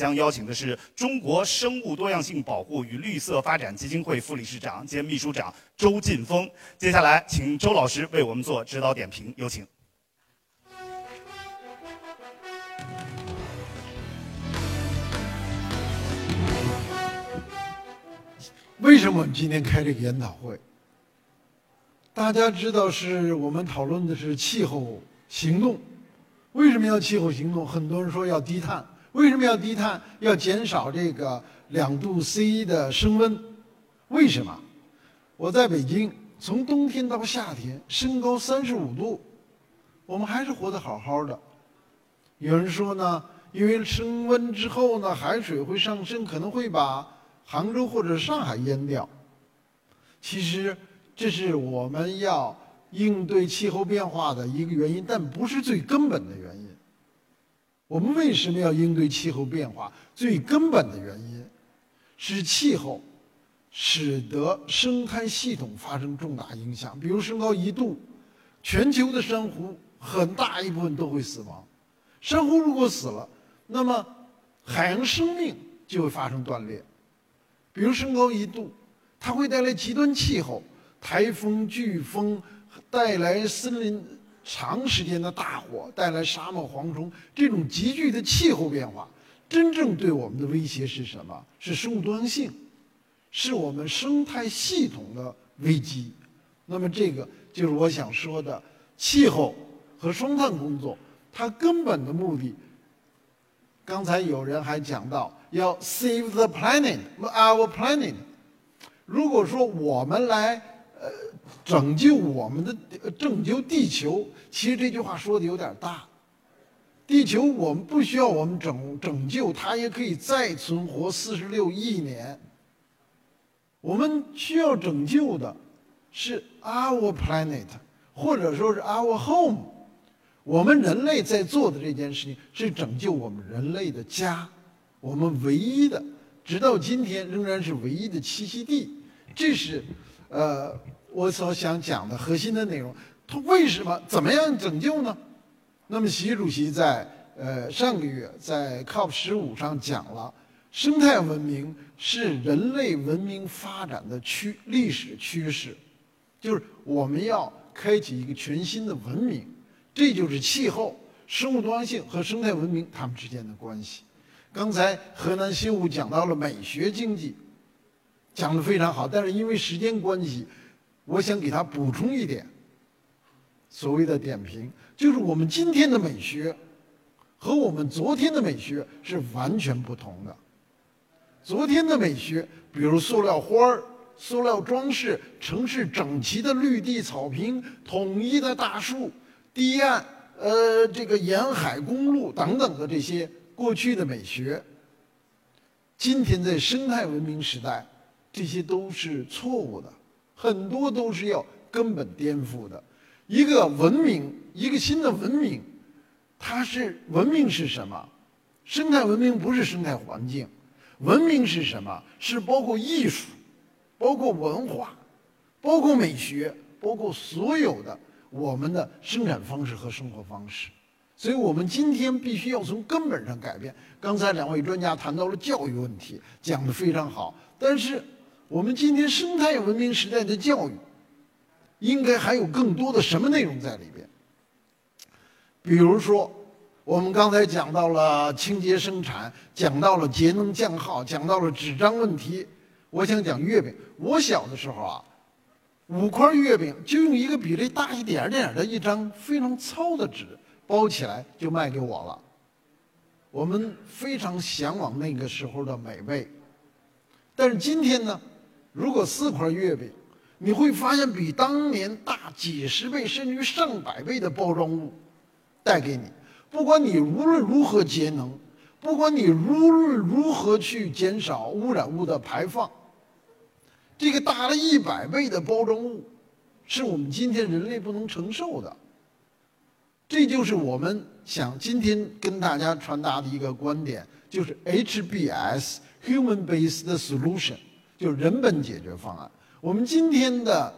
将邀请的是中国生物多样性保护与绿色发展基金会副理事长兼秘书长周劲峰。接下来，请周老师为我们做指导点评，有请。为什么我们今天开这个研讨会？大家知道，是我们讨论的是气候行动。为什么要气候行动？很多人说要低碳。为什么要低碳？要减少这个两度 C 的升温。为什么？我在北京，从冬天到夏天升高三十五度，我们还是活得好好的。有人说呢，因为升温之后呢，海水会上升，可能会把杭州或者上海淹掉。其实这是我们要应对气候变化的一个原因，但不是最根本的原因。我们为什么要应对气候变化？最根本的原因是气候使得生态系统发生重大影响。比如升高一度，全球的珊瑚很大一部分都会死亡。珊瑚如果死了，那么海洋生命就会发生断裂。比如升高一度，它会带来极端气候，台风、飓风，带来森林。长时间的大火带来沙漠蝗虫，这种急剧的气候变化，真正对我们的威胁是什么？是生物多样性，是我们生态系统的危机。那么，这个就是我想说的气候和双碳工作，它根本的目的。刚才有人还讲到要 save the planet，our planet。如果说我们来，拯救我们的拯救地球，其实这句话说的有点大。地球我们不需要我们拯拯救，它也可以再存活四十六亿年。我们需要拯救的是 our planet，或者说是 our home。我们人类在做的这件事情是拯救我们人类的家，我们唯一的，直到今天仍然是唯一的栖息地。这是，呃。我所想讲的核心的内容，它为什么怎么样拯救呢？那么习主席在呃上个月在 COP 十五上讲了，生态文明是人类文明发展的趋历史趋势，就是我们要开启一个全新的文明，这就是气候、生物多样性和生态文明它们之间的关系。刚才河南新武讲到了美学经济，讲得非常好，但是因为时间关系。我想给他补充一点，所谓的点评，就是我们今天的美学和我们昨天的美学是完全不同的。昨天的美学，比如塑料花儿、塑料装饰、城市整齐的绿地草坪、统一的大树、堤岸、呃，这个沿海公路等等的这些过去的美学，今天在生态文明时代，这些都是错误的。很多都是要根本颠覆的，一个文明，一个新的文明，它是文明是什么？生态文明不是生态环境，文明是什么？是包括艺术，包括文化，包括美学，包括所有的我们的生产方式和生活方式。所以我们今天必须要从根本上改变。刚才两位专家谈到了教育问题，讲得非常好，但是。我们今天生态文明时代的教育，应该还有更多的什么内容在里边？比如说，我们刚才讲到了清洁生产，讲到了节能降耗，讲到了纸张问题。我想讲月饼。我小的时候啊，五块月饼就用一个比这大一点点的一张非常糙的纸包起来就卖给我了。我们非常向往那个时候的美味，但是今天呢？如果四块月饼，你会发现比当年大几十倍甚至于上百倍的包装物带给你。不管你无论如何节能，不管你无论如何去减少污染物的排放，这个大了一百倍的包装物，是我们今天人类不能承受的。这就是我们想今天跟大家传达的一个观点，就是 HBS（Human-Based Solution）。就人本解决方案。我们今天的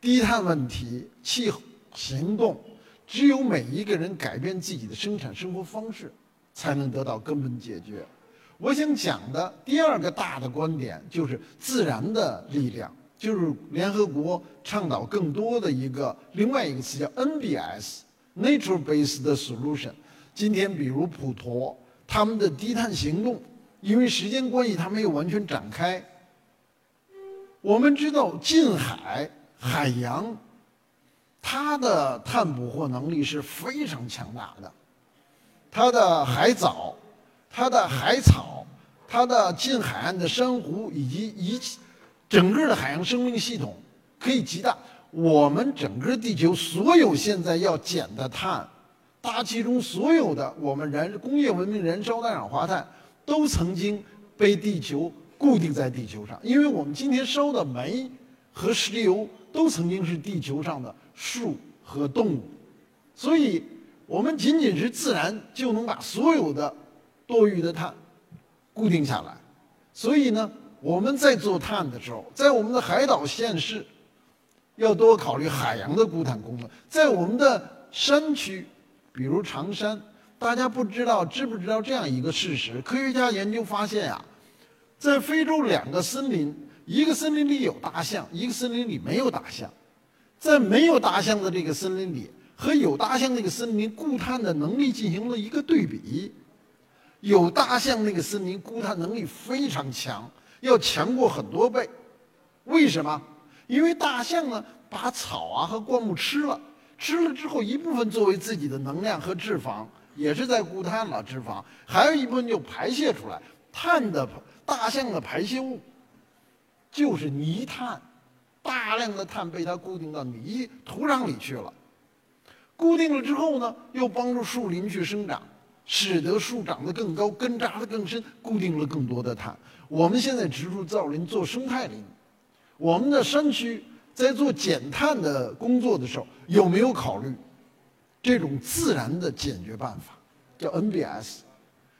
低碳问题、气候行动，只有每一个人改变自己的生产生活方式，才能得到根本解决。我想讲的第二个大的观点就是自然的力量，就是联合国倡导更多的一个另外一个词叫 NBS（Nature-based Solution）。今天比如普陀他们的低碳行动，因为时间关系，它没有完全展开。我们知道近海海洋，它的碳捕获能力是非常强大的，它的海藻。它的海草、它的近海岸的珊瑚以及一整个的海洋生命系统可以极大。我们整个地球所有现在要减的碳，大气中所有的我们燃工业文明燃烧二氧化碳，都曾经被地球固定在地球上。因为我们今天烧的煤和石油都曾经是地球上的树和动物，所以我们仅仅是自然就能把所有的。多余的碳固定下来，所以呢，我们在做碳的时候，在我们的海岛县市，要多考虑海洋的固碳功能。在我们的山区，比如长山，大家不知道知不知道这样一个事实？科学家研究发现呀，在非洲两个森林，一个森林里有大象，一个森林里没有大象。在没有大象的这个森林里和有大象那个森林固碳的能力进行了一个对比。有大象那个森林固碳能力非常强，要强过很多倍。为什么？因为大象呢把草啊和灌木吃了，吃了之后一部分作为自己的能量和脂肪，也是在固碳了脂肪，还有一部分就排泄出来。碳的大象的排泄物就是泥炭，大量的碳被它固定到泥土壤里去了。固定了之后呢，又帮助树林去生长。使得树长得更高，根扎得更深，固定了更多的碳。我们现在植树造林做生态林，我们的山区在做减碳的工作的时候，有没有考虑这种自然的解决办法？叫 NBS。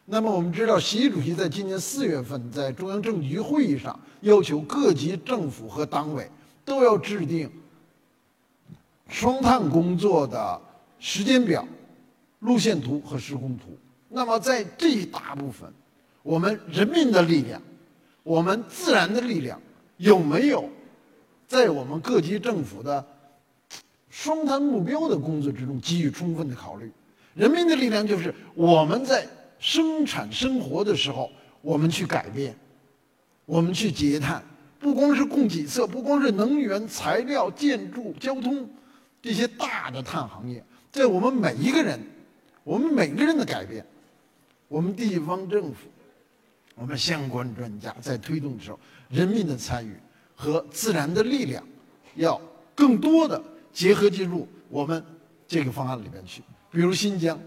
那么我们知道，习主席在今年四月份在中央政治局会议上要求各级政府和党委都要制定双碳工作的时间表。路线图和施工图。那么，在这一大部分，我们人民的力量，我们自然的力量，有没有在我们各级政府的双碳目标的工作之中给予充分的考虑？人民的力量就是我们在生产生活的时候，我们去改变，我们去节碳，不光是供给侧，不光是能源、材料、建筑、交通这些大的碳行业，在我们每一个人。我们每个人的改变，我们地方政府，我们相关专家在推动的时候，人民的参与和自然的力量，要更多的结合进入我们这个方案里面去。比如新疆，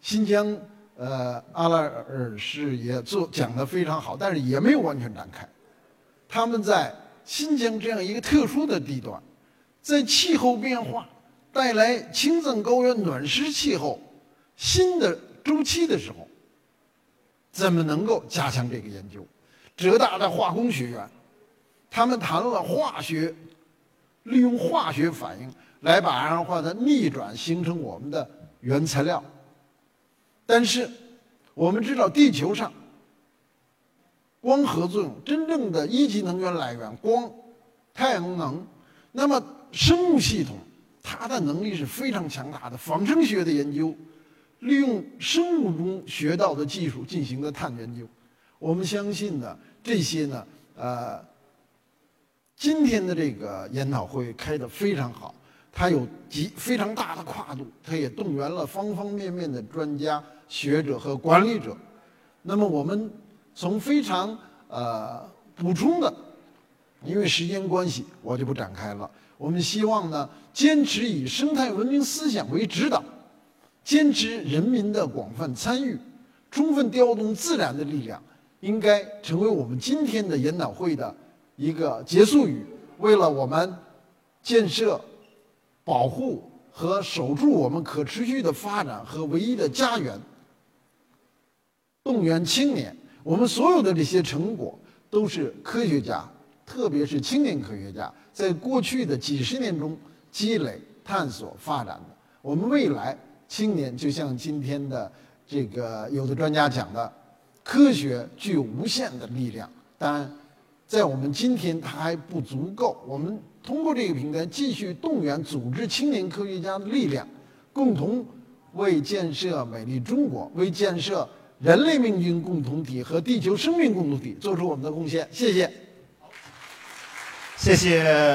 新疆，呃，阿拉尔是也做讲的非常好，但是也没有完全展开。他们在新疆这样一个特殊的地段，在气候变化带来青藏高原暖湿气候。新的周期的时候，怎么能够加强这个研究？浙大的化工学院，他们谈了化学，利用化学反应来把二氧化碳逆转形成我们的原材料。但是，我们知道地球上光合作用真正的一级能源来源光，太阳能，那么生物系统它的能力是非常强大的，仿生学的研究。利用生物中学到的技术进行的碳研究，我们相信呢，这些呢，呃，今天的这个研讨会开得非常好，它有极非常大的跨度，它也动员了方方面面的专家学者和管理者。那么我们从非常呃补充的，因为时间关系，我就不展开了。我们希望呢，坚持以生态文明思想为指导。坚持人民的广泛参与，充分调动自然的力量，应该成为我们今天的研讨会的一个结束语。为了我们建设、保护和守住我们可持续的发展和唯一的家园，动员青年，我们所有的这些成果都是科学家，特别是青年科学家，在过去的几十年中积累、探索、发展的。我们未来青年就像今天的这个，有的专家讲的，科学具有无限的力量。当然，在我们今天，它还不足够。我们通过这个平台继续动员组织青年科学家的力量，共同为建设美丽中国，为建设。人类命运共同体和地球生命共同体做出我们的贡献谢谢。谢谢。